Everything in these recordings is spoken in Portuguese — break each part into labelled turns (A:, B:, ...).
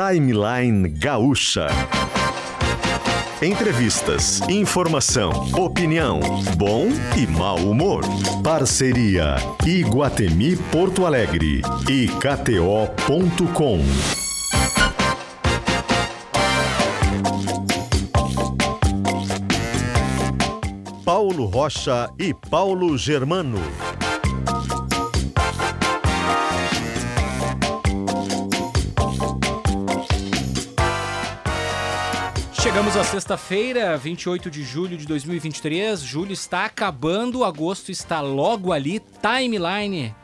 A: Timeline Gaúcha. Entrevistas, informação, opinião, bom e mau humor. Parceria Iguatemi Porto Alegre e KTO.com. Paulo Rocha e Paulo Germano.
B: Chegamos à sexta-feira, 28 de julho de 2023. Julho está acabando, agosto está logo ali. Timeline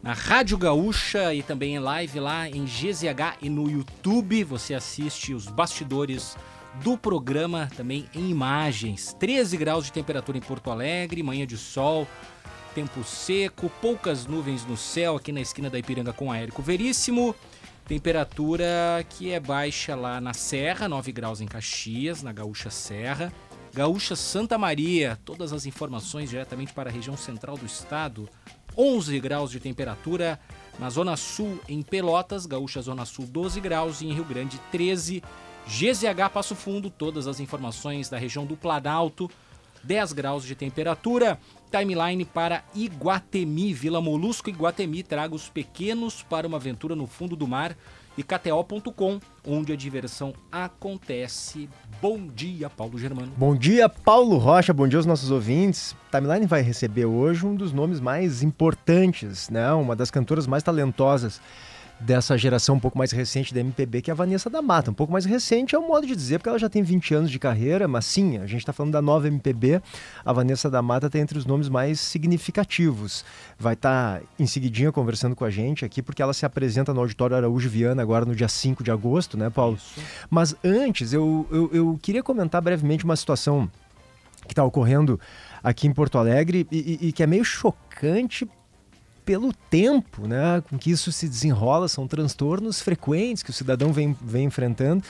B: na Rádio Gaúcha e também em live lá em GZH e no YouTube. Você assiste os bastidores do programa também em imagens. 13 graus de temperatura em Porto Alegre, manhã de sol, tempo seco, poucas nuvens no céu aqui na esquina da Ipiranga com Érico Veríssimo. Temperatura que é baixa lá na Serra, 9 graus em Caxias, na Gaúcha Serra. Gaúcha Santa Maria, todas as informações diretamente para a região central do estado. 11 graus de temperatura. Na Zona Sul, em Pelotas, Gaúcha Zona Sul, 12 graus. E em Rio Grande, 13. GZH Passo Fundo, todas as informações da região do Planalto. 10 graus de temperatura. Timeline para Iguatemi, Vila Molusco Iguatemi. Traga os pequenos para uma aventura no fundo do mar. E KTO.com, onde a diversão acontece. Bom dia, Paulo Germano.
C: Bom dia, Paulo Rocha. Bom dia aos nossos ouvintes. Timeline vai receber hoje um dos nomes mais importantes, né? Uma das cantoras mais talentosas dessa geração um pouco mais recente da MPB, que é a Vanessa da Mata. Um pouco mais recente é o modo de dizer, porque ela já tem 20 anos de carreira, mas sim, a gente está falando da nova MPB. A Vanessa da Mata está entre os nomes mais significativos. Vai estar tá em seguidinha conversando com a gente aqui, porque ela se apresenta no Auditório Araújo Viana agora no dia 5 de agosto, né, Paulo? Isso. Mas antes, eu, eu, eu queria comentar brevemente uma situação que está ocorrendo aqui em Porto Alegre e, e, e que é meio chocante pelo tempo né, com que isso se desenrola, são transtornos frequentes que o cidadão vem, vem enfrentando.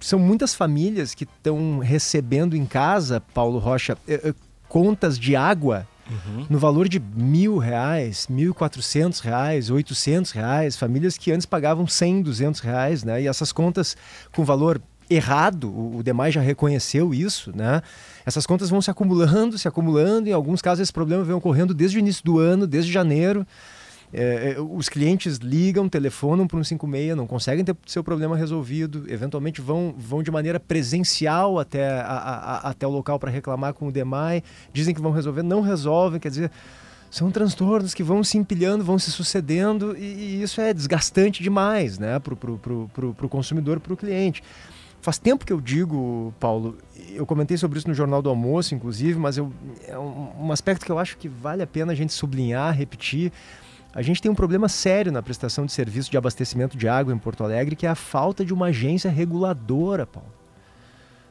C: São muitas famílias que estão recebendo em casa, Paulo Rocha, eh, eh, contas de água Uhum. no valor de mil reais, mil quatrocentos reais, oitocentos reais, famílias que antes pagavam cem, duzentos reais, né? E essas contas com valor errado, o, demais já reconheceu isso, né? Essas contas vão se acumulando, se acumulando, em alguns casos esse problema vem ocorrendo desde o início do ano, desde janeiro. É, é os clientes ligam, telefonam para um 56, não conseguem ter seu problema resolvido, eventualmente vão, vão de maneira presencial até, a, a, até o local para reclamar com o DEMAI, dizem que vão resolver, não resolvem, quer dizer, são transtornos que vão se empilhando, vão se sucedendo e, e isso é desgastante demais né, para o consumidor, para o cliente. Faz tempo que eu digo, Paulo, eu comentei sobre isso no Jornal do Almoço, inclusive, mas eu, é um, um aspecto que eu acho que vale a pena a gente sublinhar, repetir. A gente tem um problema sério na prestação de serviço de abastecimento de água em Porto Alegre, que é a falta de uma agência reguladora, Paulo.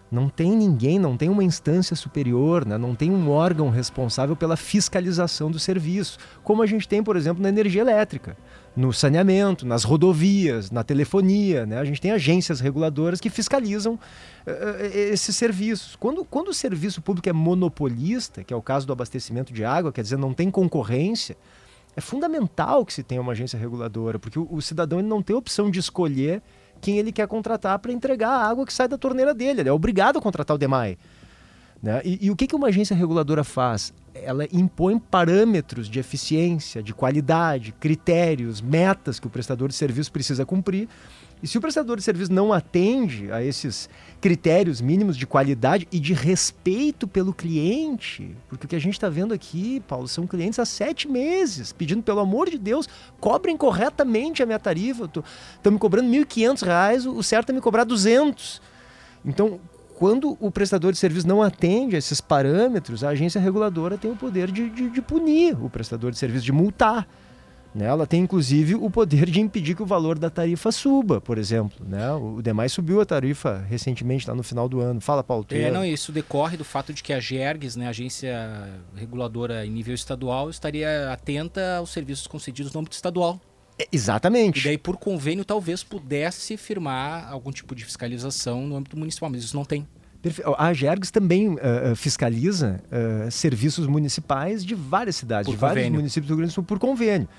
C: Não tem ninguém, não tem uma instância superior, né? não tem um órgão responsável pela fiscalização do serviço, como a gente tem, por exemplo, na energia elétrica no saneamento, nas rodovias, na telefonia. Né? A gente tem agências reguladoras que fiscalizam uh, esses serviços. Quando, quando o serviço público é monopolista, que é o caso do abastecimento de água, quer dizer, não tem concorrência, é fundamental que se tenha uma agência reguladora, porque o, o cidadão ele não tem opção de escolher quem ele quer contratar para entregar a água que sai da torneira dele. Ele é obrigado a contratar o DEMAI. Né? E, e, o que, que uma agência reguladora faz? Ela impõe parâmetros de eficiência, de qualidade, critérios, metas que o prestador de serviço precisa cumprir. E se o prestador de serviço não atende a esses critérios mínimos de qualidade e de respeito pelo cliente, porque o que a gente está vendo aqui, Paulo, são clientes há sete meses pedindo, pelo amor de Deus, cobrem corretamente a minha tarifa. Estão me cobrando R$ 1.500, o certo é me cobrar 200. Então, quando o prestador de serviço não atende a esses parâmetros, a agência reguladora tem o poder de, de, de punir o prestador de serviço, de multar. Né? Ela tem inclusive o poder de impedir que o valor da tarifa suba, por exemplo. Né? O demais subiu a tarifa recentemente, lá no final do ano. Fala, Paulo.
B: É, não, isso decorre do fato de que a GERGS, né, a agência reguladora em nível estadual, estaria atenta aos serviços concedidos no âmbito estadual.
C: É, exatamente.
B: E daí, por convênio, talvez pudesse firmar algum tipo de fiscalização no âmbito municipal, mas isso não tem.
C: A Gergs também uh, fiscaliza uh, serviços municipais de várias cidades, por de convênio. vários municípios do Rio Grande do Sul por convênio.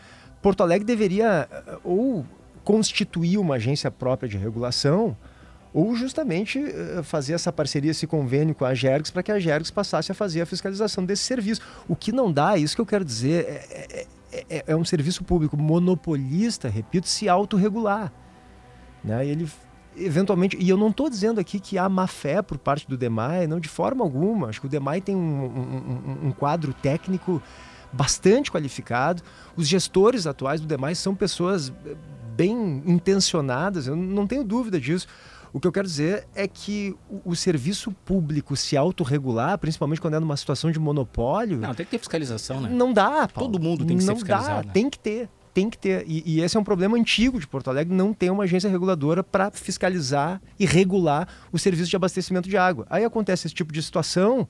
C: Porto Alegre deveria uh, ou constituir uma agência própria de regulação ou justamente fazer essa parceria, esse convênio com a Gergs para que a Gergs passasse a fazer a fiscalização desse serviço. O que não dá, isso que eu quero dizer, é, é, é, é um serviço público monopolista, repito, se autorregular. Né? Ele eventualmente, e eu não estou dizendo aqui que há má fé por parte do DEMAI, não de forma alguma. Acho que o DEMAI tem um, um, um quadro técnico bastante qualificado. Os gestores atuais do DEMAI são pessoas bem intencionadas, eu não tenho dúvida disso. O que eu quero dizer é que o, o serviço público se autorregular, principalmente quando é numa situação de monopólio.
B: Não, tem que ter fiscalização, né?
C: Não dá, Paulo.
B: Todo mundo tem que
C: não
B: ser fiscalizado.
C: Dá, né? Tem que ter tem que ter. E, e, esse é um problema antigo de Porto Alegre, não ter uma agência reguladora para fiscalizar e regular o serviço de abastecimento de água. Aí acontece esse tipo de situação.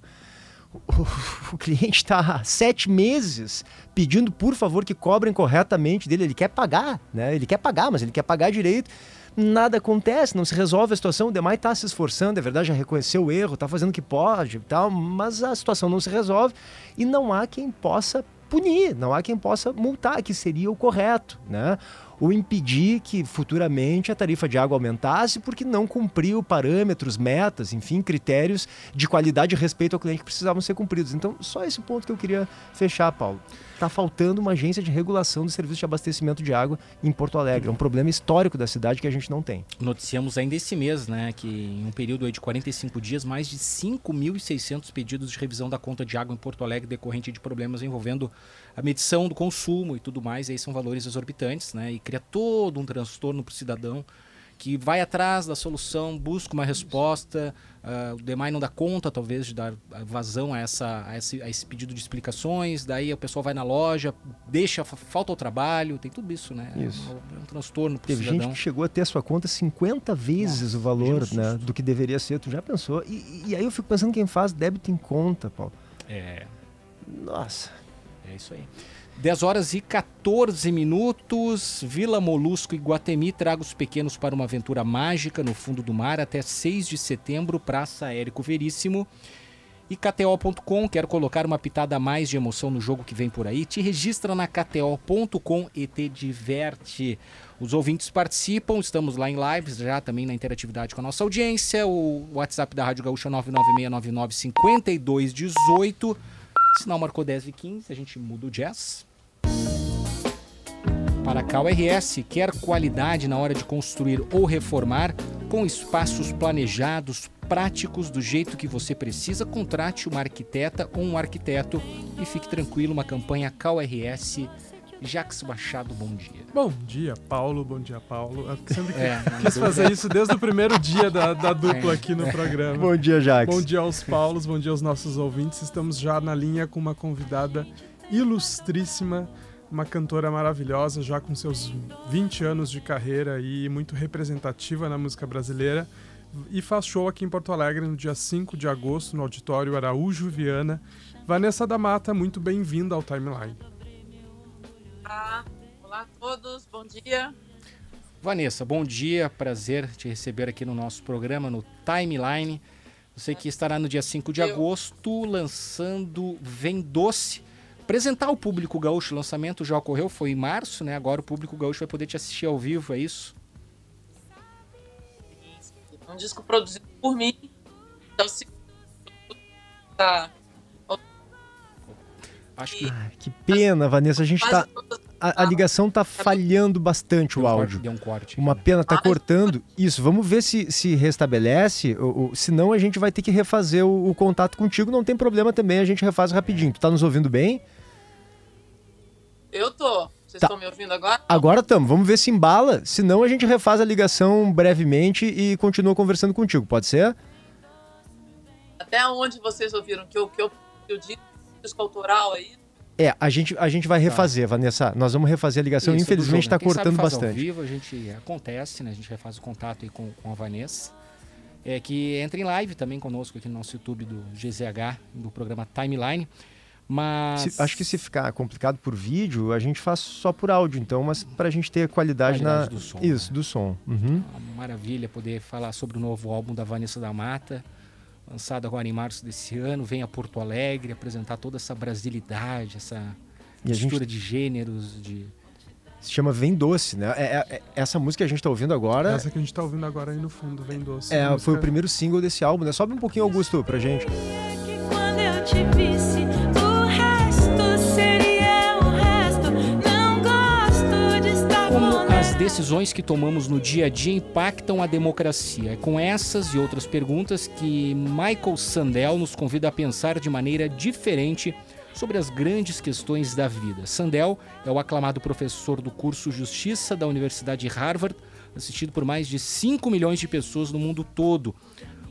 C: O, o cliente está sete meses pedindo, por favor, que cobrem corretamente dele. Ele quer pagar, né? Ele quer pagar, mas ele quer pagar direito nada acontece, não se resolve a situação. O Demai está se esforçando, é verdade, já reconheceu o erro, está fazendo o que pode e tal, mas a situação não se resolve e não há quem possa punir, não há quem possa multar, que seria o correto, né? Ou impedir que futuramente a tarifa de água aumentasse porque não cumpriu parâmetros, metas, enfim, critérios de qualidade e respeito ao cliente que precisavam ser cumpridos. Então, só esse ponto que eu queria fechar, Paulo está faltando uma agência de regulação do serviço de abastecimento de água em Porto Alegre. É um problema histórico da cidade que a gente não tem.
B: Noticiamos ainda esse mês, né, que em um período de 45 dias, mais de 5.600 pedidos de revisão da conta de água em Porto Alegre decorrente de problemas envolvendo a medição do consumo e tudo mais. E aí são valores exorbitantes, né, e cria todo um transtorno para o cidadão que vai atrás da solução, busca uma resposta. Uh, o DEMAI não dá conta, talvez, de dar vazão a, essa, a, esse, a esse pedido de explicações. Daí a pessoa vai na loja, deixa, falta o trabalho, tem tudo isso, né?
C: Isso.
B: É um, é um transtorno
C: Teve
B: cidadão.
C: gente que chegou a ter a sua conta 50 vezes Nossa, o valor né, do que deveria ser. Tu já pensou? E, e aí eu fico pensando quem faz débito em conta, Paulo.
B: É.
C: Nossa.
B: É isso aí. 10 horas e 14 minutos. Vila Molusco e Guatemi traga os pequenos para uma aventura mágica no fundo do mar até 6 de setembro, Praça Érico Veríssimo. E KTO.com, quer colocar uma pitada a mais de emoção no jogo que vem por aí? Te registra na KTO.com e te diverte. Os ouvintes participam, estamos lá em lives, já também na interatividade com a nossa audiência. O WhatsApp da Rádio Gaúcha 996995218. Sinal marcou 10 e 15, a gente muda o jazz. Para a KRS, quer qualidade na hora de construir ou reformar, com espaços planejados, práticos, do jeito que você precisa, contrate uma arquiteta ou um arquiteto e fique tranquilo, uma campanha KRS Jax Machado, bom dia.
D: Bom dia, Paulo. Bom dia, Paulo. Sempre que é, quis fazer isso desde o primeiro dia da, da dupla é. aqui no programa.
C: Bom dia, Jax.
D: Bom dia aos Paulos, bom dia aos nossos ouvintes. Estamos já na linha com uma convidada ilustríssima uma cantora maravilhosa, já com seus 20 anos de carreira e muito representativa na música brasileira. E faz show aqui em Porto Alegre no dia 5 de agosto, no Auditório Araújo Viana. Vanessa da Mata, muito bem-vinda ao Timeline.
E: Olá, olá a todos, bom dia.
B: Vanessa, bom dia, prazer te receber aqui no nosso programa, no Timeline. Você que estará no dia 5 de Eu. agosto lançando Vem Doce, apresentar ao público gaúcho. O lançamento já ocorreu, foi em março, né? Agora o público gaúcho vai poder te assistir ao vivo, é isso?
E: É um disco produzido por mim. Então, se tá
C: Acho que... Ah, que pena, Vanessa. A gente tá. A, a, ligação tá falhando bastante o áudio.
B: Deu um corte.
C: Uma pena, tá cortando. Isso, vamos ver se se restabelece. Ou, ou, senão a gente vai ter que refazer o, o, contato contigo. Não tem problema também, a gente refaz rapidinho. Tu tá nos ouvindo bem?
E: Eu tô. Vocês estão tá. me ouvindo agora?
C: Agora estamos. Vamos ver se embala. Senão a gente refaz a ligação brevemente e continua conversando contigo. Pode ser?
E: Até onde vocês ouviram que eu, que eu, eu disse disco autoral aí?
C: É, a gente, a gente vai tá. refazer, tá. Vanessa. Nós vamos refazer a ligação. Isso, Infelizmente está né? cortando sabe bastante. Ao
B: vivo, a gente acontece, né? A gente refaz o contato aí com, com a Vanessa. É que entra em live também conosco aqui no nosso YouTube do GZH, do programa Timeline. Mas.
C: Se, acho que se ficar complicado por vídeo, a gente faz só por áudio, então, mas para a gente ter qualidade, qualidade
B: na. Do som,
C: Isso,
B: né?
C: do som. Uhum.
B: Uma maravilha poder falar sobre o novo álbum da Vanessa da Mata, lançado agora em março desse ano. Vem a Porto Alegre apresentar toda essa brasilidade, essa mistura gente... de gêneros, de
C: Se chama Vem Doce, né? É, é, é, essa música que a gente tá ouvindo agora.
D: Essa que a gente tá ouvindo agora aí no fundo, Vem Doce.
C: É, música... foi o primeiro single desse álbum, né? Sobe um pouquinho, Augusto, pra gente.
B: Decisões que tomamos no dia a dia impactam a democracia? É com essas e outras perguntas que Michael Sandel nos convida a pensar de maneira diferente sobre as grandes questões da vida. Sandel é o aclamado professor do curso Justiça da Universidade de Harvard, assistido por mais de 5 milhões de pessoas no mundo todo.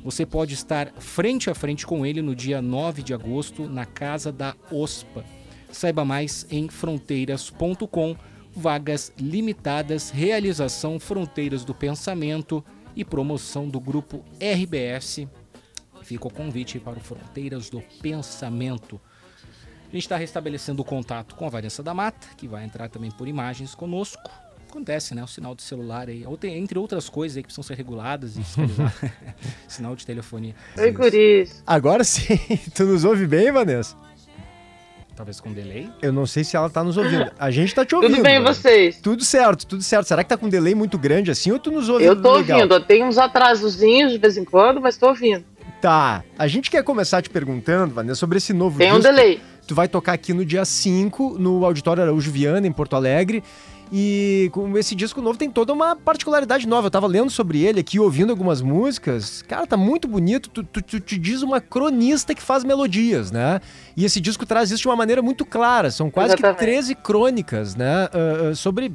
B: Você pode estar frente a frente com ele no dia 9 de agosto na Casa da OSPA. Saiba mais em fronteiras.com. Vagas limitadas, realização Fronteiras do Pensamento e promoção do grupo RBS. Fica o convite para o Fronteiras do Pensamento. A gente está restabelecendo o contato com a Vanessa da Mata, que vai entrar também por imagens conosco. Acontece, né? O sinal de celular aí, entre outras coisas aí que precisam ser reguladas e sinal de telefonia.
E: Oi, Guris.
C: Agora sim. Tu nos ouve bem, Vanessa?
B: Talvez com delay?
C: Eu não sei se ela tá nos ouvindo. A gente tá te ouvindo.
E: Tudo bem, vocês?
C: Tudo certo, tudo certo. Será que tá com um delay muito grande assim ou tu nos ouve
E: Eu tô
C: legal?
E: ouvindo. Tem uns atrasozinhos de vez em quando, mas tô ouvindo.
C: Tá. A gente quer começar te perguntando, Vanessa, sobre esse novo
E: Tem
C: disco.
E: um delay.
C: Tu vai tocar aqui no dia 5, no Auditório Araújo Viana, em Porto Alegre. E com esse disco novo tem toda uma particularidade nova. Eu tava lendo sobre ele aqui, ouvindo algumas músicas. Cara, tá muito bonito. Tu, tu, tu, te diz uma cronista que faz melodias, né? E esse disco traz isso de uma maneira muito clara. São quase Exatamente. que 13 crônicas, né? Uh, uh, sobre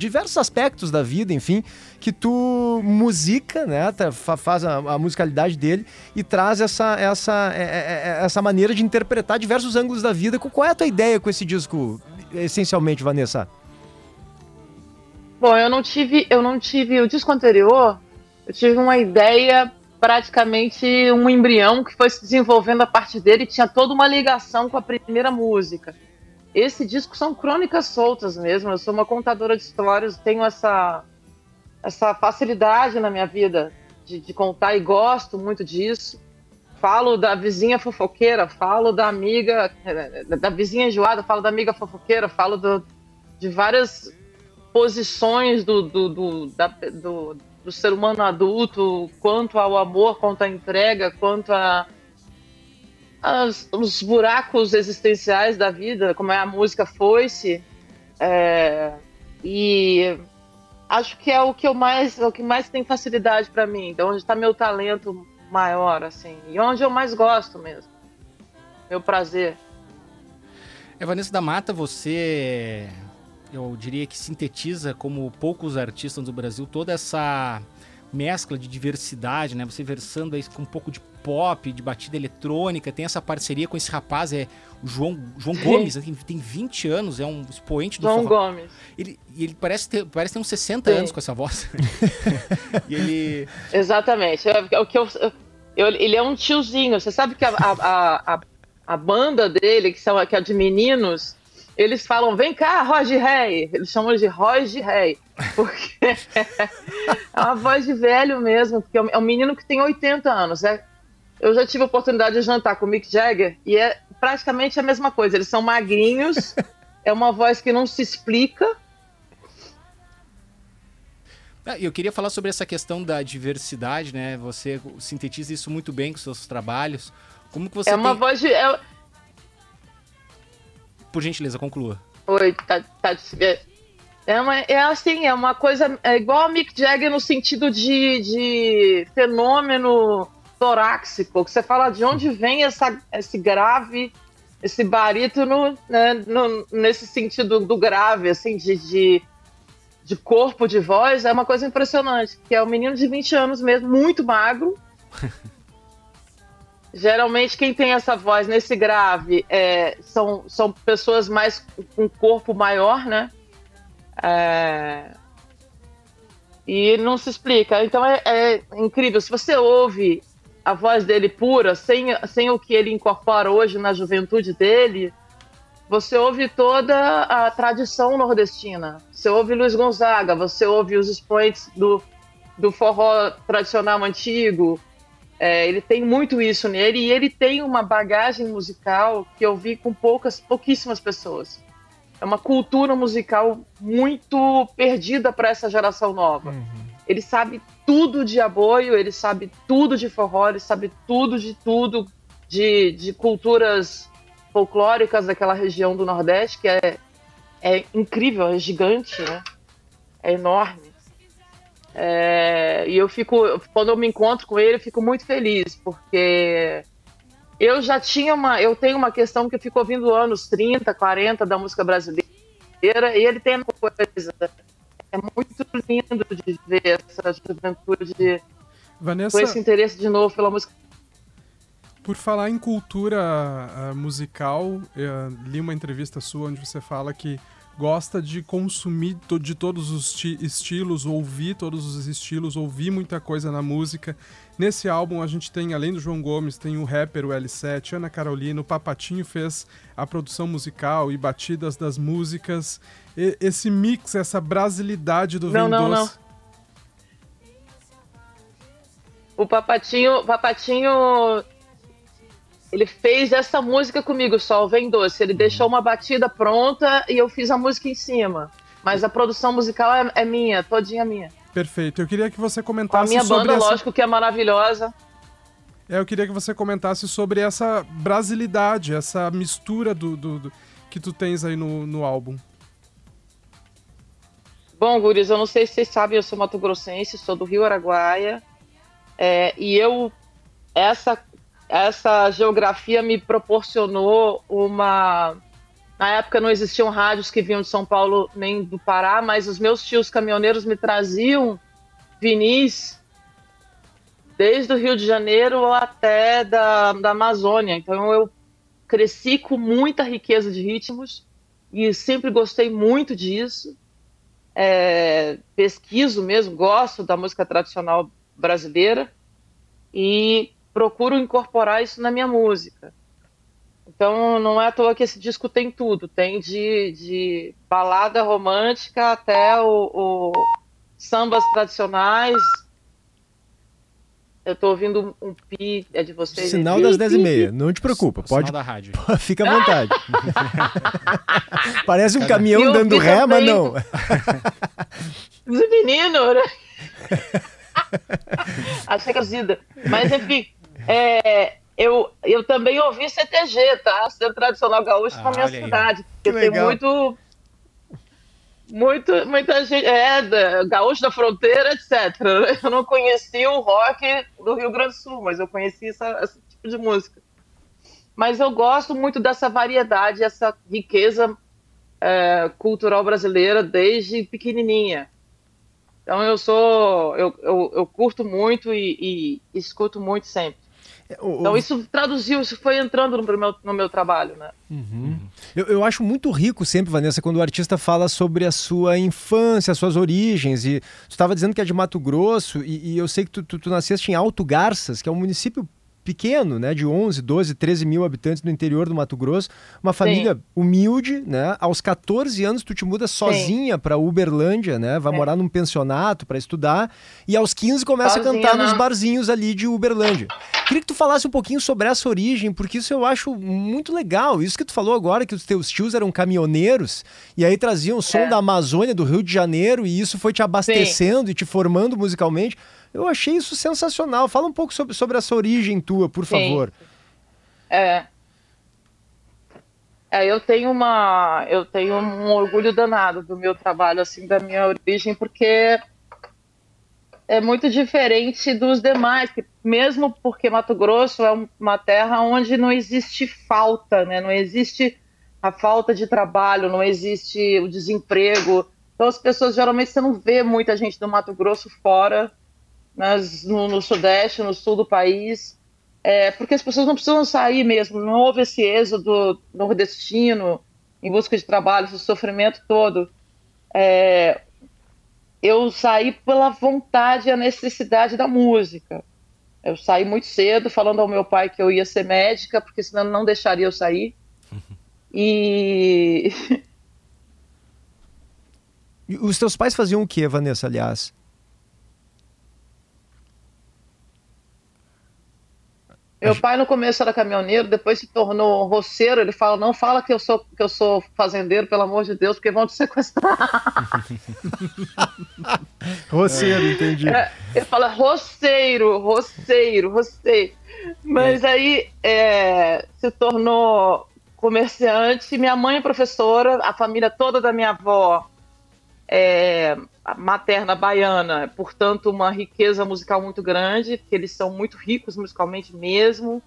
C: diversos aspectos da vida, enfim, que tu musica, né, faz a, a musicalidade dele e traz essa, essa, é, é, é, essa maneira de interpretar diversos ângulos da vida. Qual é a tua ideia com esse disco, essencialmente, Vanessa?
E: Bom, eu não tive, eu não tive o disco anterior. Eu tive uma ideia praticamente um embrião que foi se desenvolvendo a partir dele e tinha toda uma ligação com a primeira música esse disco são crônicas soltas mesmo. Eu sou uma contadora de histórias, tenho essa, essa facilidade na minha vida de, de contar e gosto muito disso. Falo da vizinha fofoqueira, falo da amiga, da vizinha enjoada, falo da amiga fofoqueira, falo do, de várias posições do, do, do, da, do, do ser humano adulto, quanto ao amor, quanto à entrega, quanto a as, os buracos existenciais da vida, como é a música Foi-se. É, e acho que é o que eu mais, o que mais tem facilidade para mim, então onde está meu talento maior, assim, e onde eu mais gosto mesmo, meu prazer.
B: É, Vanessa da Mata, você, eu diria que sintetiza como poucos artistas do Brasil toda essa mescla de diversidade, né? Você versando aí com um pouco de pop, de batida eletrônica, tem essa parceria com esse rapaz, é o João, João Gomes, né? tem, tem 20 anos, é um expoente do
E: João
B: forró.
E: Gomes.
B: Ele, ele parece ter, parece ter uns 60 Sim. anos com essa voz.
E: ele... Exatamente. É, o que eu, eu, ele é um tiozinho. Você sabe que a, a, a, a banda dele, que, são, que é de meninos, eles falam, vem cá, Roger Rey. Eles chamam de Roger Rey. Porque é uma voz de velho mesmo, porque é um menino que tem 80 anos. É, eu já tive a oportunidade de jantar com o Mick Jagger e é praticamente a mesma coisa. Eles são magrinhos, é uma voz que não se explica.
B: Ah, eu queria falar sobre essa questão da diversidade, né? Você sintetiza isso muito bem com seus trabalhos. Como que você
E: É uma
B: tem...
E: voz de... É...
B: Por gentileza, conclua.
E: Oi, tá, tá, é, uma, é assim, é uma coisa é igual a Mick Jagger no sentido de, de fenômeno torácico, que você fala de onde vem essa, esse grave, esse barítono, né, no, nesse sentido do grave, assim, de, de, de, corpo, de voz, é uma coisa impressionante, que é um menino de 20 anos mesmo, muito magro. Geralmente quem tem essa voz nesse grave é, são, são pessoas mais com corpo maior, né? É... E não se explica. Então é, é, incrível. Se você ouve a voz dele pura, sem, sem o que ele incorpora hoje na juventude dele, você ouve toda a tradição nordestina. Você ouve Luiz Gonzaga, você ouve os expoentes do, do forró tradicional antigo. É, ele tem muito isso nele e ele tem uma bagagem musical que eu vi com poucas, pouquíssimas pessoas. é uma cultura musical muito perdida para essa geração nova. Uhum. Ele sabe tudo de aboio, ele sabe tudo de forró, ele sabe tudo de tudo de, de culturas folclóricas daquela região do Nordeste, que é, é incrível, é gigante, né? É enorme. É, e eu fico, quando eu me encontro com ele, eu fico muito feliz, porque eu já tinha uma, eu tenho uma questão que eu fico ouvindo anos 30, 40 da música brasileira, e ele tem uma coisa, é muito lindo de ver essa juventude Vanessa, com esse interesse de novo pela música.
D: Por falar em cultura uh, musical, li uma entrevista sua onde você fala que gosta de consumir de todos os estilos, ouvir todos os estilos, ouvir muita coisa na música. Nesse álbum a gente tem, além do João Gomes, tem o rapper, o L7, Ana Carolina, o Papatinho fez a produção musical e batidas das músicas. E esse mix, essa brasilidade do não, Vem não, Doce... Não.
E: O Papatinho, Papatinho ele fez essa música comigo, Sol Vem Doce. Ele deixou uma batida pronta e eu fiz a música em cima. Mas a produção musical é, é minha, todinha minha.
D: Perfeito. Eu queria que você comentasse
E: sobre. A minha banda,
D: essa...
E: lógico, que é maravilhosa.
D: É, eu queria que você comentasse sobre essa brasilidade, essa mistura do, do, do que tu tens aí no, no álbum.
E: Bom, Guris, eu não sei se vocês sabem, eu sou mato-grossense, sou do Rio Araguaia. É, e eu, essa essa geografia me proporcionou uma. Na época não existiam rádios que vinham de São Paulo nem do Pará, mas os meus tios caminhoneiros me traziam vinis desde o Rio de Janeiro até da, da Amazônia. Então eu cresci com muita riqueza de ritmos e sempre gostei muito disso. É, pesquiso mesmo, gosto da música tradicional brasileira e procuro incorporar isso na minha música. Então não é à toa que esse disco tem tudo, tem de, de balada romântica até o, o sambas tradicionais. Eu tô ouvindo um pi, é de vocês?
C: Sinal pi, das 10 e meia, não te preocupa, pode.
B: Sinal da rádio.
C: Fica à vontade. Parece um caminhão dando ré, mas não.
E: Menino, né? Achei que Mas enfim, é, eu, eu também ouvi CTG, tá? Centro Tradicional Gaúcho ah, na minha cidade. Porque tem muito. Muito, muita gente. É, da, Gaúcho da Fronteira, etc. Eu não conhecia o rock do Rio Grande do Sul, mas eu conheci essa, esse tipo de música. Mas eu gosto muito dessa variedade, essa riqueza é, cultural brasileira desde pequenininha. Então eu sou, eu, eu, eu curto muito e, e, escuto muito sempre. É, então isso traduziu, isso foi entrando no meu, no meu trabalho, né?
C: Uhum. Eu, eu acho muito rico sempre, Vanessa, quando o artista fala sobre a sua infância, as suas origens. E tu estava dizendo que é de Mato Grosso e, e eu sei que tu, tu, tu nasceste em Alto Garças, que é um município pequeno, né, de 11, 12, 13 mil habitantes no interior do Mato Grosso, uma família Sim. humilde, né? Aos 14 anos tu te muda sozinha para Uberlândia, né? Vai é. morar num pensionato para estudar e aos 15 começa sozinha, a cantar não. nos barzinhos ali de Uberlândia. Queria que tu falasse um pouquinho sobre essa origem, porque isso eu acho muito legal. Isso que tu falou agora que os teus tios eram caminhoneiros e aí traziam o som é. da Amazônia, do Rio de Janeiro e isso foi te abastecendo Sim. e te formando musicalmente. Eu achei isso sensacional. Fala um pouco sobre, sobre essa origem tua, por Sim. favor.
E: É. É, eu tenho uma, eu tenho um orgulho danado do meu trabalho, assim, da minha origem, porque é muito diferente dos demais, mesmo porque Mato Grosso é uma terra onde não existe falta, né? Não existe a falta de trabalho, não existe o desemprego. Então as pessoas geralmente você não vê muita gente do Mato Grosso fora mas no, no, sudeste, no sul do país, é, porque as pessoas não precisam sair mesmo, não houve esse êxodo nordestino em busca de trabalho, esse sofrimento todo. É, eu saí pela vontade e a necessidade da música. Eu saí muito cedo, falando ao meu pai que eu ia ser médica, porque senão não deixaria eu sair. E.
C: Os teus pais faziam o que, Vanessa, aliás?
E: Meu pai no começo era caminhoneiro, depois se tornou roceiro. Ele fala: não fala que eu sou que eu sou fazendeiro, pelo amor de Deus, porque vão te sequestrar.
C: roceiro, entendi.
E: É, ele fala roceiro, roceiro, roceiro. Mas é. aí é, se tornou comerciante. Minha mãe é professora, a família toda da minha avó é materna baiana, portanto, uma riqueza musical muito grande, porque eles são muito ricos musicalmente mesmo.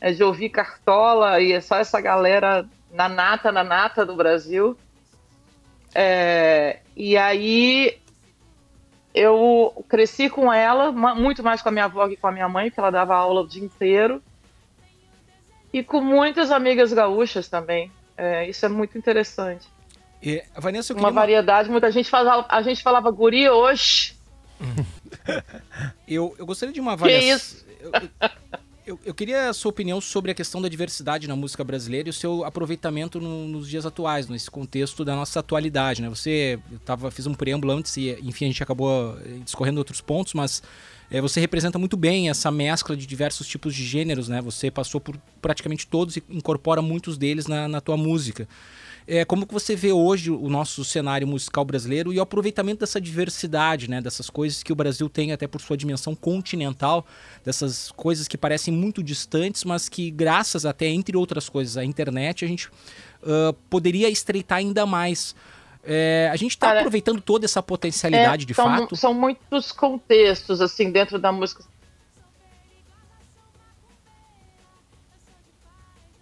E: É de ouvir Cartola e é só essa galera na nata, na nata do Brasil. É, e aí eu cresci com ela, muito mais com a minha avó que com a minha mãe, que ela dava aula o dia inteiro. E com muitas amigas gaúchas também. É, isso é muito interessante.
B: E, Vanessa,
E: uma variedade, muita gente falava, a gente falava guri hoje.
B: eu, eu gostaria de uma avaliação. Que isso? Eu, eu, eu, queria a sua opinião sobre a questão da diversidade na música brasileira e o seu aproveitamento no, nos dias atuais, nesse contexto da nossa atualidade, né? Você tava, fiz um preâmbulo antes e, enfim, a gente acabou eh, discorrendo outros pontos, mas é, você representa muito bem essa mescla de diversos tipos de gêneros, né? Você passou por praticamente todos e incorpora muitos deles na, na tua música. É, como que você vê hoje o nosso cenário musical brasileiro e o aproveitamento dessa diversidade, né? Dessas coisas que o Brasil tem até por sua dimensão continental, dessas coisas que parecem muito distantes, mas que graças até, entre outras coisas, à internet, a gente uh, poderia estreitar ainda mais. É, a gente está aproveitando toda essa potencialidade é, de
E: são,
B: fato?
E: São muitos contextos, assim, dentro da música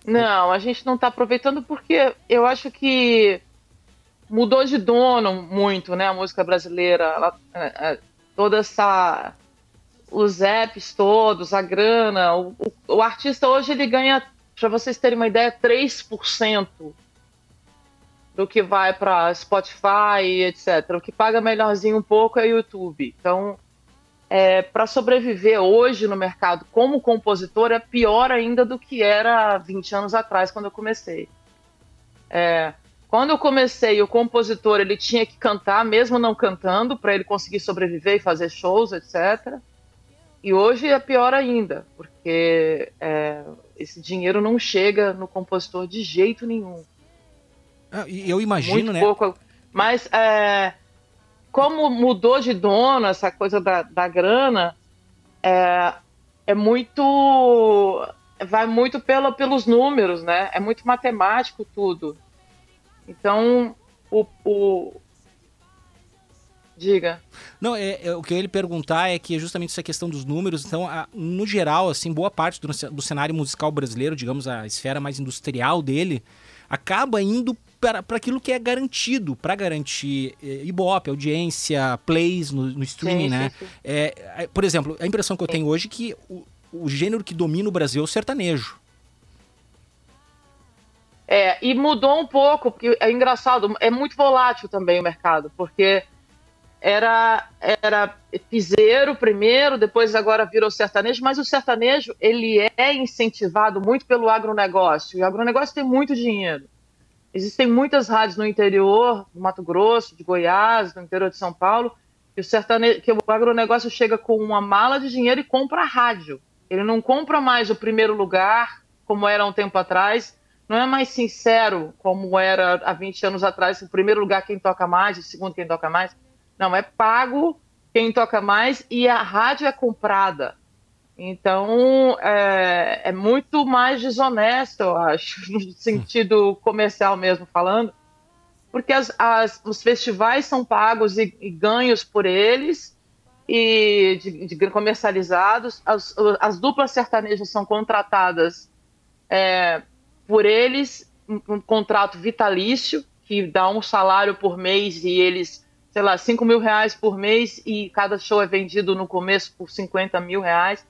E: Não, a gente não está aproveitando porque eu acho que mudou de dono muito, né? A música brasileira, ela, é, é, toda essa os apps todos, a grana, o, o, o artista hoje ele ganha, para vocês terem uma ideia, 3% do que vai para Spotify, etc. O que paga melhorzinho um pouco é o YouTube. Então, é, para sobreviver hoje no mercado como compositor é pior ainda do que era 20 anos atrás, quando eu comecei. É, quando eu comecei, o compositor ele tinha que cantar, mesmo não cantando, para ele conseguir sobreviver e fazer shows, etc. E hoje é pior ainda, porque é, esse dinheiro não chega no compositor de jeito nenhum.
B: Ah, eu imagino,
E: Muito
B: né?
E: Pouco, mas é, como mudou de dono essa coisa da, da grana, é, é muito. vai muito pela, pelos números, né? É muito matemático tudo. Então, o. o... Diga.
B: Não, é, é, o que eu ia lhe perguntar é que é justamente essa questão dos números. Então, a, no geral, assim, boa parte do, do cenário musical brasileiro, digamos, a esfera mais industrial dele, acaba indo para aquilo que é garantido, para garantir eh, Ibope, audiência, plays no, no streaming, sim, né? Sim, sim. É, é, por exemplo, a impressão que eu tenho hoje é que o, o gênero que domina o Brasil é o sertanejo.
E: É, e mudou um pouco, porque é engraçado, é muito volátil também o mercado, porque era era piseiro primeiro, depois agora virou sertanejo, mas o sertanejo ele é incentivado muito pelo agronegócio, e o agronegócio tem muito dinheiro. Existem muitas rádios no interior, do Mato Grosso, de Goiás, no interior de São Paulo, que o, que o agronegócio chega com uma mala de dinheiro e compra a rádio. Ele não compra mais o primeiro lugar, como era um tempo atrás. Não é mais sincero, como era há 20 anos atrás, o primeiro lugar quem toca mais, o segundo quem toca mais. Não, é pago quem toca mais e a rádio é comprada. Então, é, é, muito mais desonesto, eu acho, no sentido comercial mesmo falando, porque as, as, os festivais são pagos e, e, ganhos por eles, e de, de comercializados, as, as, duplas sertanejas são contratadas é, por eles, um, um, contrato vitalício, que dá um salário por mês e eles, sei lá, 5 mil reais por mês, e cada show é vendido no começo por 50 mil reais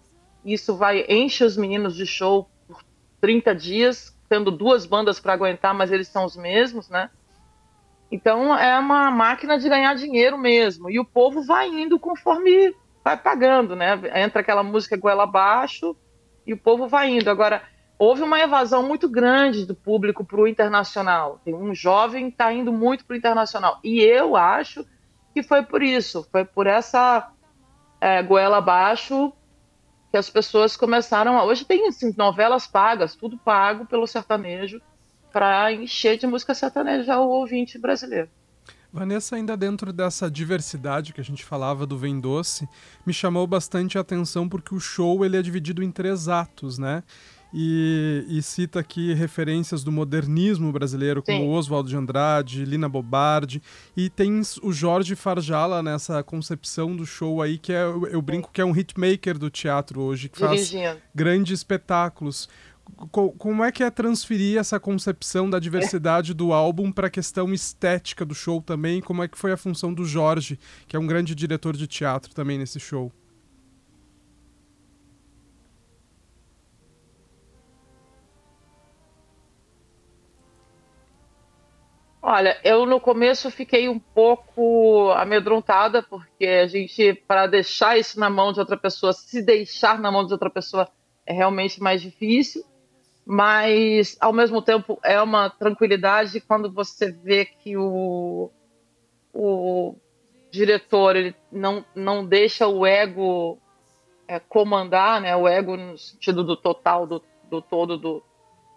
E: isso vai enche os meninos de show por 30 dias, tendo duas bandas para aguentar, mas eles são os mesmos, né? Então é uma máquina de ganhar dinheiro mesmo. E o povo vai indo conforme vai pagando, né? Entra aquela música goela abaixo e o povo vai indo. Agora, houve uma evasão muito grande do público para o internacional. Tem um jovem está indo muito para o internacional. E eu acho que foi por isso, foi por essa é, goela abaixo que as pessoas começaram. A... Hoje tem assim, novelas pagas, tudo pago pelo sertanejo, para encher de música sertaneja o ouvinte brasileiro.
D: Vanessa, ainda dentro dessa diversidade que a gente falava do Vem Doce, me chamou bastante a atenção porque o show ele é dividido em três atos, né? E, e cita aqui referências do modernismo brasileiro, como Sim. Oswaldo de Andrade, Lina Bobardi, e tem o Jorge Farjala nessa concepção do show aí, que é, eu brinco que é um hitmaker do teatro hoje, que Dirigindo. faz grandes espetáculos como é que é transferir essa concepção da diversidade é. do álbum para a questão estética do show também? Como é que foi a função do Jorge, que é um grande diretor de teatro também nesse show?
E: Olha, eu no começo fiquei um pouco amedrontada, porque a gente, para deixar isso na mão de outra pessoa, se deixar na mão de outra pessoa, é realmente mais difícil mas ao mesmo tempo é uma tranquilidade quando você vê que o, o diretor ele não, não deixa o ego é, comandar, né? O ego no sentido do total, do, do todo, do,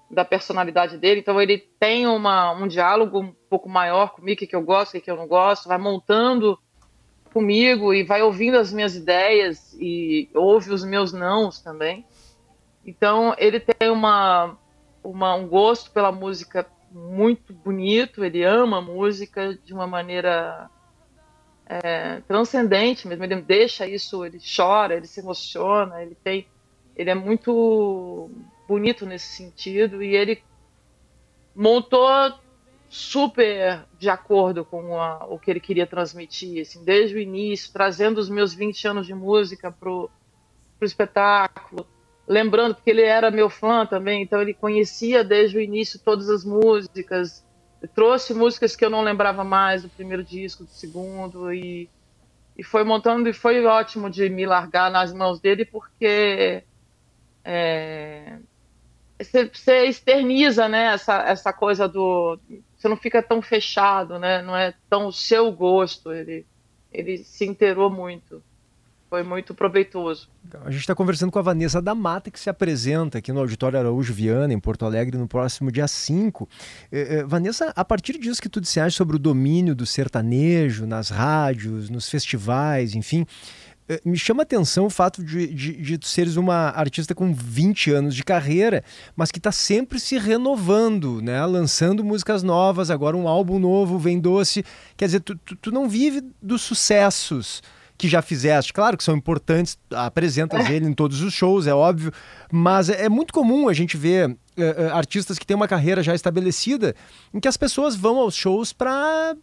E: da personalidade dele. Então ele tem uma, um diálogo pouco maior comigo, o que eu gosto, o que eu não gosto, vai montando comigo e vai ouvindo as minhas ideias e ouve os meus nãos também. Então ele tem uma, uma, um gosto pela música muito bonito, ele ama a música de uma maneira é, transcendente mesmo, ele deixa isso, ele chora, ele se emociona, ele tem, ele é muito bonito nesse sentido e ele montou super de acordo com a, o que ele queria transmitir, assim, desde o início, trazendo os meus 20 anos de música pro, pro espetáculo, lembrando porque ele era meu fã também, então ele conhecia desde o início todas as músicas, trouxe músicas que eu não lembrava mais do primeiro disco, do segundo e, e foi montando e foi ótimo de me largar nas mãos dele porque é, você externiza, né, essa, essa coisa do você não fica tão fechado, né, não é tão o seu gosto, ele ele se inteirou muito. Foi muito proveitoso.
C: A gente está conversando com a Vanessa da Mata, que se apresenta aqui no Auditório Araújo Viana, em Porto Alegre, no próximo dia 5. Eh, eh, Vanessa, a partir disso que tu disseste sobre o domínio do sertanejo nas rádios, nos festivais, enfim, me chama atenção o fato de, de, de tu seres uma artista com 20 anos de carreira, mas que está sempre se renovando, né? lançando músicas novas, agora um álbum novo, vem doce. Quer dizer, tu, tu, tu não vive dos sucessos que já fizeste. Claro que são importantes, apresentas ele em todos os shows, é óbvio, mas é, é muito comum a gente ver uh, artistas que têm uma carreira já estabelecida, em que as pessoas vão aos shows para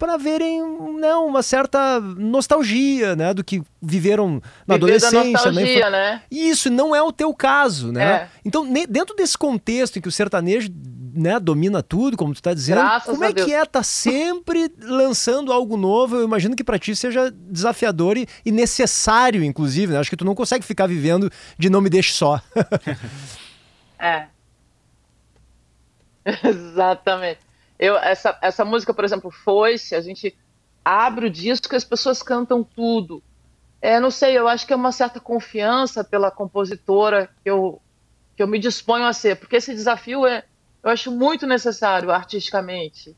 C: para verem não, uma certa nostalgia, né, do que viveram na Viver adolescência,
E: né? né?
C: Isso não é o teu caso, né? É. Então, dentro desse contexto em que o sertanejo né, domina tudo, como tu está dizendo,
E: Graças
C: como é
E: Deus.
C: que é tá sempre lançando algo novo? Eu imagino que para ti seja desafiador e, e necessário, inclusive, né? Acho que tu não consegue ficar vivendo de não me deixe só.
E: é. Exatamente. Eu, essa, essa música, por exemplo, Foi-se, a gente abre o disco as pessoas cantam tudo. É, não sei, eu acho que é uma certa confiança pela compositora que eu, que eu me disponho a ser, porque esse desafio é, eu acho muito necessário artisticamente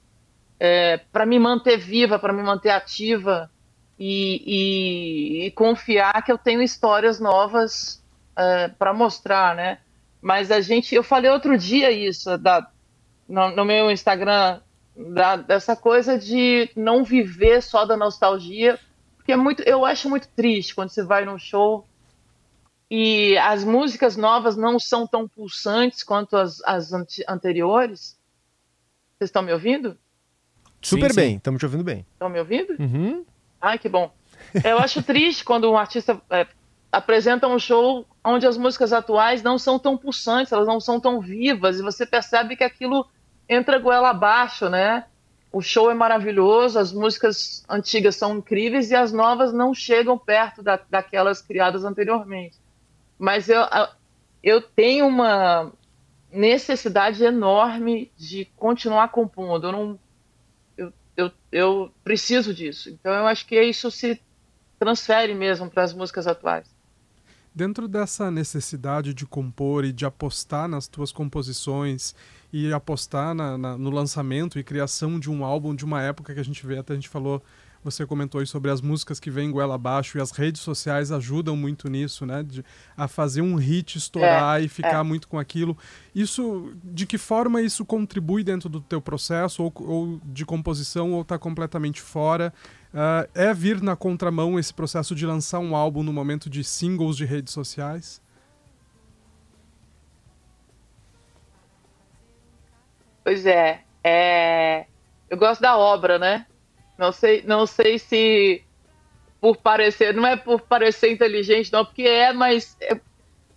E: é, para me manter viva, para me manter ativa e, e, e, confiar que eu tenho histórias novas é, para mostrar, né? Mas a gente, eu falei outro dia isso da, no, no meu Instagram da, dessa coisa de não viver só da nostalgia, porque é muito, eu acho muito triste quando você vai num show e as músicas novas não são tão pulsantes quanto as, as anteriores. Vocês estão me ouvindo?
C: Super sim, bem, estamos te ouvindo bem.
E: Estão me ouvindo?
C: Uhum.
E: Ai, que bom. Eu acho triste quando um artista é, apresenta um show onde as músicas atuais não são tão pulsantes, elas não são tão vivas, e você percebe que aquilo entra goela abaixo, né? O show é maravilhoso, as músicas antigas são incríveis e as novas não chegam perto da, daquelas criadas anteriormente. Mas eu, eu tenho uma necessidade enorme de continuar compondo. Eu, não, eu, eu, eu preciso disso. Então eu acho que isso se transfere mesmo para as músicas atuais.
D: Dentro dessa necessidade de compor e de apostar nas tuas composições e apostar na, na, no lançamento e criação de um álbum de uma época que a gente vê, até a gente falou você comentou aí sobre as músicas que vêm goela abaixo e as redes sociais ajudam muito nisso, né? De, a fazer um hit estourar é, e ficar é. muito com aquilo. Isso, de que forma isso contribui dentro do teu processo ou, ou de composição ou está completamente fora? Uh, é vir na contramão esse processo de lançar um álbum no momento de singles de redes sociais?
E: Pois é, é... eu gosto da obra, né? Não sei, não sei se por parecer, não é por parecer inteligente, não, porque é, mas é,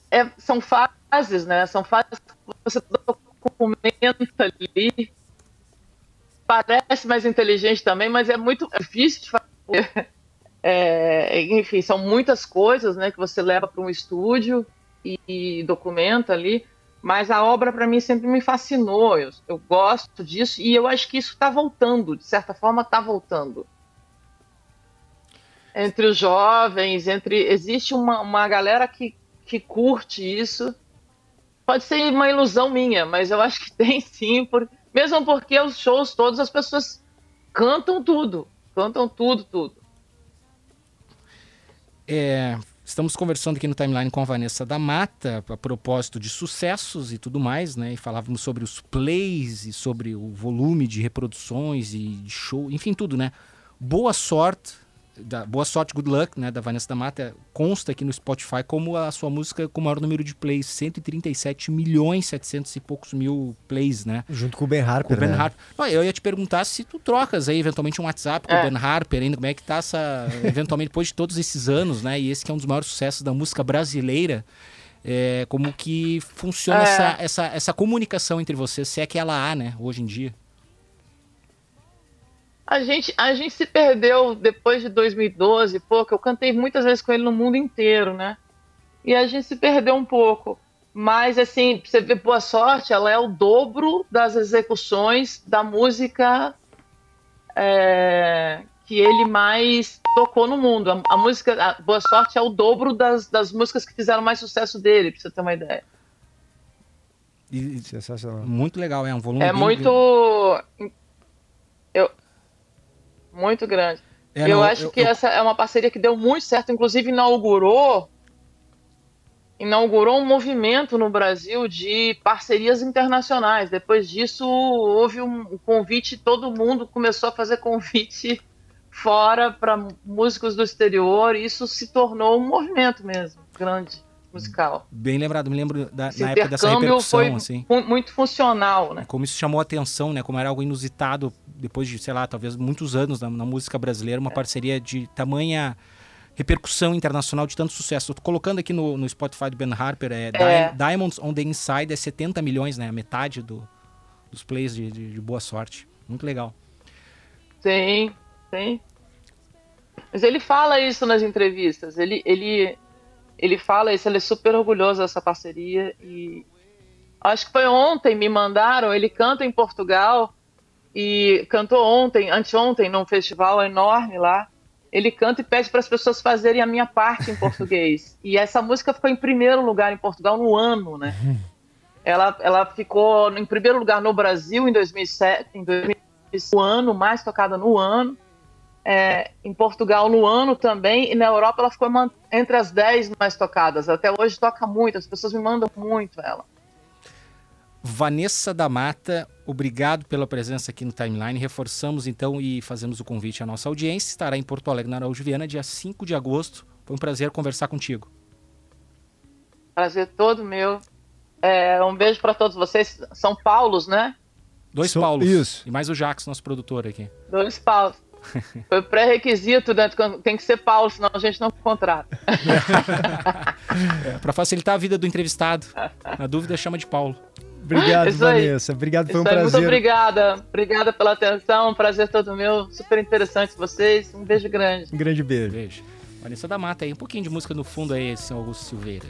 E: é, são fases, né? São fases que você documenta ali. Parece mais inteligente também, mas é muito difícil de fazer. É, enfim, são muitas coisas né, que você leva para um estúdio e, e documenta ali. Mas a obra para mim sempre me fascinou. Eu, eu, gosto disso e eu acho que isso está voltando, de certa forma está voltando. Entre os jovens, entre existe uma, uma galera que, que curte isso. Pode ser uma ilusão minha, mas eu acho que tem sim, por, mesmo porque os shows todos as pessoas cantam tudo, cantam tudo, tudo.
B: É, Estamos conversando aqui no timeline com a Vanessa da Mata a propósito de sucessos e tudo mais, né? E falávamos sobre os plays e sobre o volume de reproduções e de show, enfim, tudo, né? Boa sorte da Boa Sorte, Good Luck, né, da Vanessa da Mata, consta aqui no Spotify como a sua música com o maior número de plays, 137 milhões 700 e poucos mil plays, né?
C: Junto com o Ben Harper, com o
B: Ben
C: né?
B: Harper. Não, eu ia te perguntar se tu trocas aí eventualmente um WhatsApp com é. o Ben Harper, ainda como é que tá essa, eventualmente depois de todos esses anos, né? E esse que é um dos maiores sucessos da música brasileira. É, como que funciona é. essa, essa, essa comunicação entre vocês, se é que ela há, né, hoje em dia?
E: A gente, a gente se perdeu depois de 2012, pouco. Eu cantei muitas vezes com ele no mundo inteiro, né? E a gente se perdeu um pouco. Mas, assim, você vê Boa Sorte, ela é o dobro das execuções da música é, que ele mais tocou no mundo. A, a, música a Boa Sorte é o dobro das, das músicas que fizeram mais sucesso dele, pra você ter uma ideia.
B: E, Sensacional. Muito legal, é um volume.
E: É muito. Eu, muito grande. É, eu não, acho eu, que eu... essa é uma parceria que deu muito certo, inclusive inaugurou inaugurou um movimento no Brasil de parcerias internacionais. Depois disso, houve um convite, todo mundo começou a fazer convite fora para músicos do exterior, e isso se tornou um movimento mesmo, grande musical.
B: Bem lembrado, me lembro da, na época dessa repercussão,
E: foi
B: assim.
E: Muito funcional, né?
B: Como isso chamou a atenção, né? Como era algo inusitado depois de, sei lá, talvez muitos anos na, na música brasileira, uma é. parceria de tamanha repercussão internacional de tanto sucesso. Estou colocando aqui no, no Spotify do Ben Harper, é, é. Diamonds on the Inside é 70 milhões, né? A metade do, dos plays de, de, de boa sorte. Muito legal.
E: Sim, sim. Mas ele fala isso nas entrevistas. Ele, ele, ele fala isso, ele é super orgulhoso dessa parceria. E acho que foi ontem, me mandaram, ele canta em Portugal e cantou ontem, anteontem, num festival enorme lá. Ele canta e pede para as pessoas fazerem a minha parte em português. e essa música ficou em primeiro lugar em Portugal no ano, né? Ela, ela ficou em primeiro lugar no Brasil em 2007, em 2007, o ano mais tocada no ano é, em Portugal no ano também, e na Europa ela ficou entre as 10 mais tocadas. Até hoje toca muito, as pessoas me mandam muito ela.
B: Vanessa da Mata, obrigado pela presença aqui no Timeline. Reforçamos então e fazemos o convite à nossa audiência. Estará em Porto Alegre, na Araújo Viana, dia 5 de agosto. Foi um prazer conversar contigo.
E: Prazer todo meu. É, um beijo para todos vocês. São Paulos, né?
B: Dois so, Paulos. Isso. E mais o Jax, nosso produtor aqui.
E: Dois Paulos. Foi pré-requisito, né? tem que ser Paulo, senão a gente não contrata.
B: é, para facilitar a vida do entrevistado. Na dúvida, chama de Paulo.
C: Obrigado, Vanessa. Obrigado, foi um prazer.
E: Muito obrigada. Obrigada pela atenção. Um prazer todo meu. Super interessante vocês. Um beijo grande.
C: Um grande beijo.
B: beijo. Vanessa da Mata aí, um pouquinho de música no fundo aí, senhor Augusto Silveira.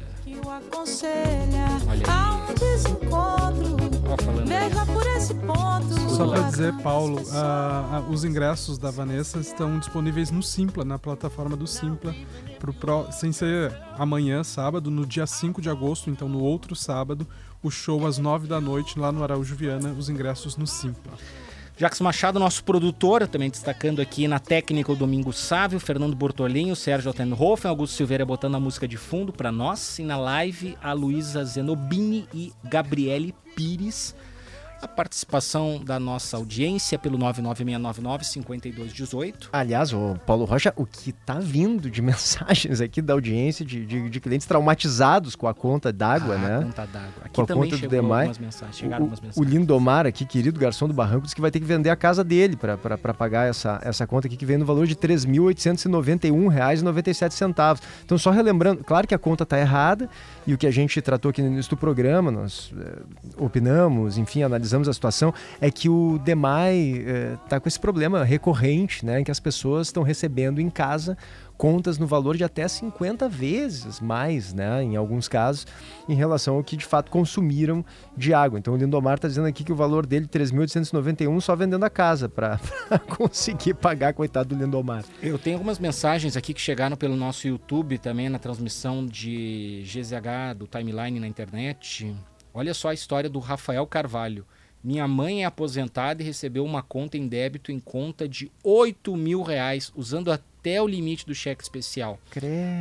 F: Olha aí.
B: Ó, falando aí.
F: Veja por esse ponto.
D: Só para dizer, Paulo, os ingressos da Vanessa estão disponíveis no Simpla, na plataforma do Simpla, pro pró- sem ser amanhã, sábado, no dia 5 de agosto, então no outro sábado, o show às 9 da noite lá no Araújo Viana, os ingressos no Simpla.
B: Jacques Machado, nosso produtor, também destacando aqui na técnica o Domingo Sávio, Fernando Bortolinho, Sérgio Altenhofen, Augusto Silveira botando a música de fundo para nós. E na live, a Luísa Zenobini e Gabriele Pires. A participação da nossa audiência pelo 99699-5218.
C: Aliás, o Paulo Rocha, o que tá vindo de mensagens aqui da audiência de, de, de clientes traumatizados com a conta d'água,
B: Ah,
C: né?
B: Conta d'água. Aqui
C: Com a
B: também
C: conta do
B: chegou
C: Demai.
B: algumas mensagens. Chegaram
C: O,
B: algumas
C: o
B: mensagens.
C: Lindomar aqui, querido garçom do Barranco, disse que vai ter que vender a casa dele para pagar essa, essa conta aqui, que vem no valor de R$ 3.891,97. Então, só relembrando, claro que a conta está errada e o que a gente tratou aqui no início do programa, nós eh, opinamos, enfim, analisamos a situação, é que o DEMAI está com esse problema recorrente, né, em que as pessoas estão recebendo em casa contas no valor de até 50 vezes mais, né, em alguns casos, em relação ao que de fato consumiram de água. Então o Lindomar está dizendo aqui que o valor dele, 3.891, só vendendo a casa para conseguir pagar, coitado do Lindomar.
B: Eu tenho algumas mensagens aqui que chegaram pelo nosso YouTube também na transmissão de GZH do Timeline na internet. Olha só a história do Rafael Carvalho. Minha mãe é aposentada e recebeu uma conta em débito em conta de 8 mil reais, usando até o limite do cheque especial.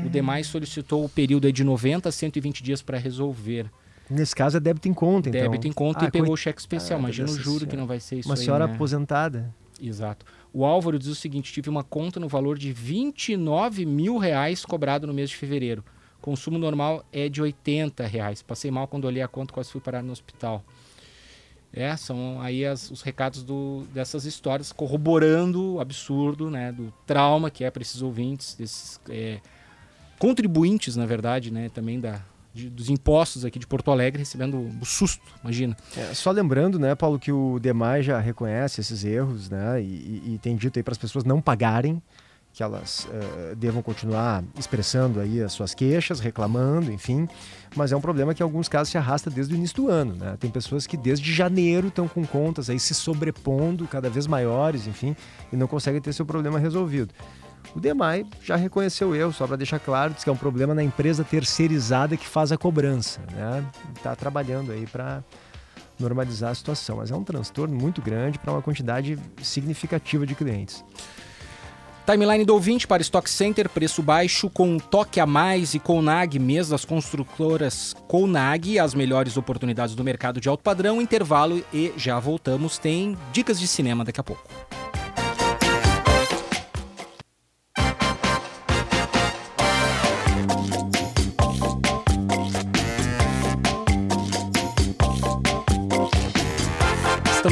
B: O demais solicitou o período de 90 a 120 dias para resolver.
C: Nesse caso é débito em conta, então.
B: Débito em conta
C: Ah,
B: e pegou o cheque especial.
C: Ah,
B: Imagina o juro que não vai ser isso
C: Uma
B: aí,
C: senhora
B: né?
C: aposentada.
B: Exato. O Álvaro diz o seguinte: tive uma conta no valor de 29 mil reais cobrado no mês de fevereiro. Consumo normal é de 80 reais. Passei mal quando olhei a conta, quase fui parar no hospital. É, são aí as- os recados do- dessas histórias corroborando o absurdo, né, do trauma que é para esses ouvintes, desses é, contribuintes, na verdade, né, também da, de- dos impostos aqui de Porto Alegre, recebendo o susto, imagina.
C: É, só lembrando, né, Paulo, que o DEMAI já reconhece esses erros, né, e, e- e tem dito aí para as pessoas não pagarem, que elas eh, devam continuar expressando aí as suas queixas, reclamando, enfim, mas é um problema que em alguns casos se arrasta desde o início do ano, né? Tem pessoas que desde janeiro estão com contas aí se sobrepondo cada vez maiores, enfim, e não conseguem ter seu problema resolvido. O DEMAI já reconheceu erro, só para deixar claro, diz que é um problema na empresa terceirizada que faz a cobrança, né? Está trabalhando aí para normalizar a situação, mas é um transtorno muito grande para uma quantidade significativa de clientes.
B: Timeline do ouvinte para Stock Center, preço baixo com um toque a mais e Conag, mês das construtoras Conag, as melhores oportunidades do mercado de alto padrão, intervalo e já voltamos. Tem dicas de cinema daqui a pouco.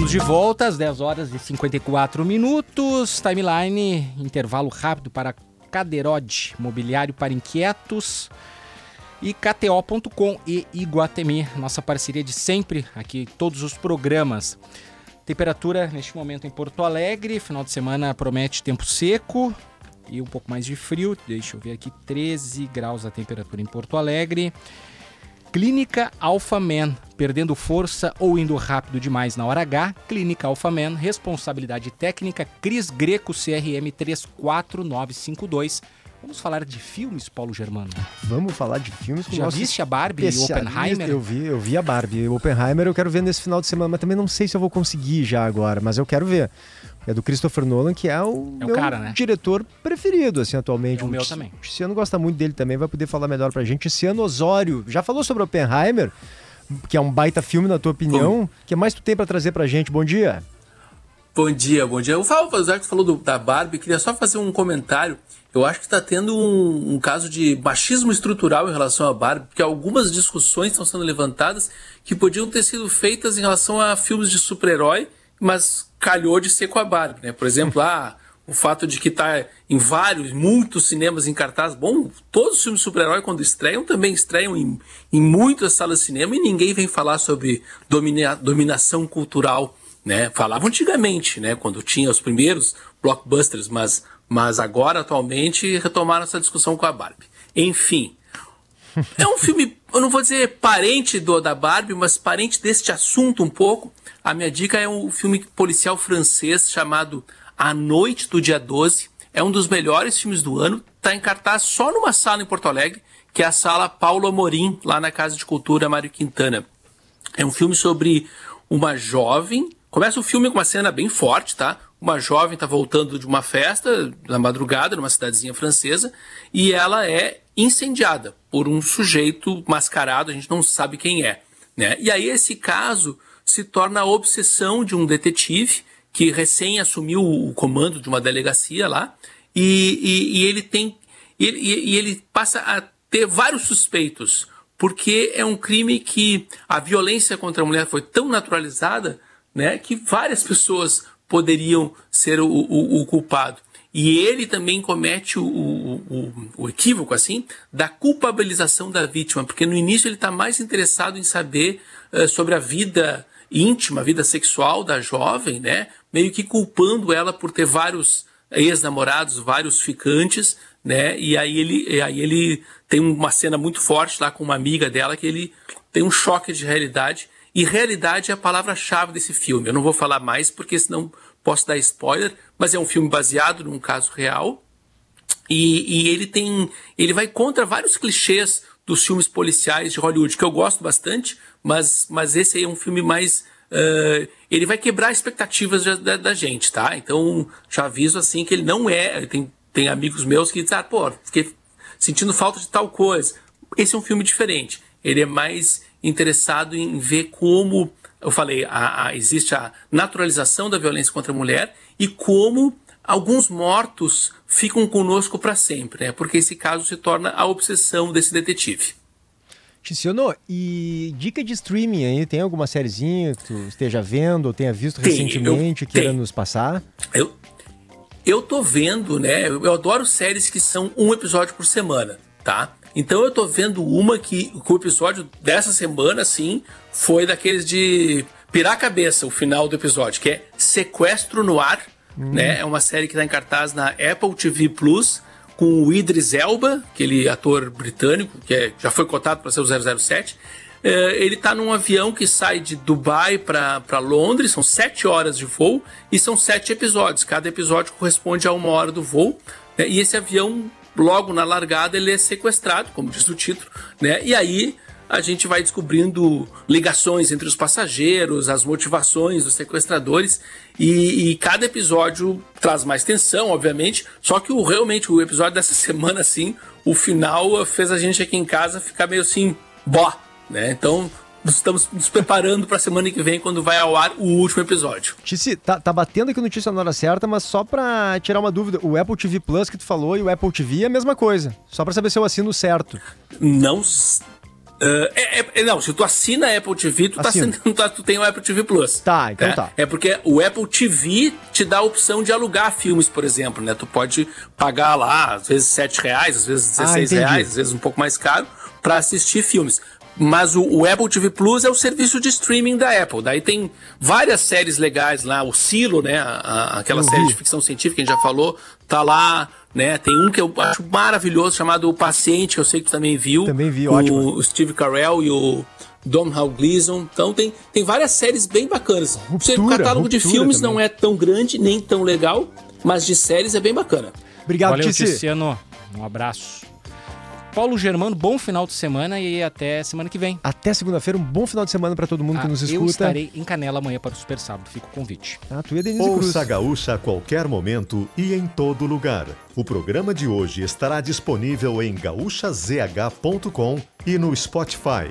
B: Estamos de volta às 10 horas e 54 minutos. Timeline, intervalo rápido para Caderode, mobiliário para inquietos. E KTO.com e Iguatemi, nossa parceria de sempre, aqui todos os programas. Temperatura neste momento em Porto Alegre, final de semana promete tempo seco e um pouco mais de frio. Deixa eu ver aqui, 13 graus a temperatura em Porto Alegre. Clínica Alpha Man, perdendo força ou indo rápido demais na hora H. Clínica Alpha Man, responsabilidade técnica Cris Greco CRM 34952. Vamos falar de filmes, Paulo Germano.
C: Vamos falar de filmes com
B: Já viste a Barbie e
C: especialistas.
B: Oppenheimer?
C: Eu vi, eu vi a Barbie. O Oppenheimer eu quero ver nesse final de semana, mas também não sei se eu vou conseguir já agora, mas eu quero ver. É do Christopher Nolan, que é o
B: É o
C: meu
B: cara, né?
C: diretor preferido, assim, atualmente.
B: É o meu também.
C: O Tiziano gosta muito dele também, vai poder falar melhor pra gente. Tiziano Osório, já falou sobre Oppenheimer, que é um baita filme, na tua opinião. O que mais tu tem pra trazer pra gente? Bom dia.
G: Bom dia, bom dia. O Fábio já que falou do- da Barbie, queria só fazer um comentário. Eu acho que está tendo um, um caso de machismo estrutural em relação à Barbie, porque algumas discussões estão sendo levantadas que podiam ter sido feitas em relação a filmes de super-herói, mas calhou de ser com a Barbie, né? Por exemplo, ah, o fato de que está em vários, muitos cinemas em cartaz. Bom, todos os filmes de super-herói, quando estreiam, também estreiam em, em muitas salas de cinema e ninguém vem falar sobre domina- dominação cultural né? Falavam antigamente, né? Quando tinha os primeiros blockbusters, mas, mas agora, atualmente, retomaram essa discussão com a Barbie. Enfim, é um filme, eu não vou dizer parente do da Barbie, mas parente deste assunto um pouco. A minha dica é um filme policial francês chamado A Noite do Dia 12. É um dos melhores filmes do ano. Está em cartaz só numa sala em Porto Alegre, que é a sala Paulo Amorim, lá na Casa de Cultura Mário Quintana. É um filme sobre uma jovem. Começa o filme com uma cena bem forte, tá? Uma jovem está voltando de uma festa na madrugada, numa cidadezinha francesa, e ela é incendiada por um sujeito mascarado, a gente não sabe quem é. Né? E aí esse caso se torna a obsessão de um detetive que recém assumiu o comando de uma delegacia lá, e, e, e ele tem. E, e ele passa a ter vários suspeitos, porque é um crime que a violência contra a mulher foi tão naturalizada né, que várias pessoas poderiam ser o, o, o culpado. E ele também comete o, o, o, equívoco, assim, da culpabilização da vítima, porque no início ele está mais interessado em saber uh, sobre a vida íntima, a vida sexual da jovem, né? Meio que culpando ela por ter vários ex-namorados, vários ficantes, né? E aí ele, aí ele tem uma cena muito forte lá com uma amiga dela que ele tem um choque de realidade. E realidade é a palavra-chave desse filme. Eu não vou falar mais porque senão posso dar spoiler, mas é um filme baseado num caso real. E, e, ele tem. Ele vai contra vários clichês dos filmes policiais de Hollywood, que eu gosto bastante, mas, mas esse aí é um filme mais. Uh, ele vai quebrar expectativas da, da, da, gente, tá? Então, já aviso assim que ele não é. Tem, tem amigos meus que dizem, ah, pô, fiquei sentindo falta de tal coisa. Esse é um filme diferente. Ele é mais interessado em ver como eu falei, a, a, existe a naturalização da violência contra a mulher e como alguns mortos ficam conosco para sempre, né? Porque esse caso se torna a obsessão desse detetive.
C: Tiziano, e dica de streaming aí? Tem alguma sériezinha que tu esteja vendo ou tenha visto tem, recentemente que queira nos passar?
G: Eu, eu tô vendo, né? Eu, eu adoro séries que são um episódio por semana, tá? Então eu tô vendo uma que, que o episódio dessa semana, assim, foi daqueles de pirar a cabeça, o final do episódio, que é Sequestro no Ar, hum. né? É uma série que tá em cartaz na Apple TV Plus, com o Idris Elba, aquele ator britânico, que é, já foi cotado para ser o 007. É, ele tá num avião que sai de Dubai para Londres, são sete horas de voo, e são sete episódios. Cada episódio corresponde a uma hora do voo. Né? E esse avião logo na largada ele é sequestrado, como diz o título, né? E aí a gente vai descobrindo ligações entre os passageiros, as motivações dos sequestradores e, e, cada episódio traz mais tensão, obviamente. Só que o, realmente o episódio dessa semana, assim, o final fez a gente aqui em casa ficar meio assim, bó, né? Então estamos nos preparando para a semana que vem, quando vai ao ar o último episódio.
C: Tici, tá, tá batendo aqui notícia na hora certa, mas só para tirar uma dúvida, o Apple TV Plus que tu falou e o Apple TV é a mesma coisa. Só para saber se eu assino certo.
G: Não. Uh, é, é, não, se tu assina a Apple TV, tu, tá assinando, tu tem o Apple TV Plus.
C: Tá, então
G: é,
C: tá.
G: É porque o Apple TV te dá a opção de alugar filmes, por exemplo, né? Tu pode pagar lá, às vezes 7 reais, às vezes 16 ah, reais, às vezes um pouco mais caro, para assistir filmes. Mas o, o, Apple TV Plus é o serviço de streaming da Apple. Daí tem várias séries legais lá. O Silo, né? A, a, aquela eu série de ficção científica que a gente já falou, tá lá. Né? Tem um que eu acho maravilhoso chamado O Paciente, que eu sei que tu também viu.
C: Também vi, ótimo.
G: O Steve Carell e o Domhnall Gleeson. Então tem, tem várias séries bem bacanas. Ruptura, o catálogo de filmes também. não é tão grande nem tão legal, mas de séries é bem bacana.
B: Obrigado, Valeu, Tiziano. Um abraço. Paulo Germano, bom final de semana e até semana que vem.
C: Até segunda-feira, um bom final de semana para todo mundo ah, que nos escuta. Eu
B: estarei em Canela amanhã para o Super Sábado, fica o convite.
A: Ah, tu e a Denise Ouça Cruz. Gaúcha a qualquer momento e em todo lugar. O programa de hoje estará disponível em gaúchazh.com e no Spotify.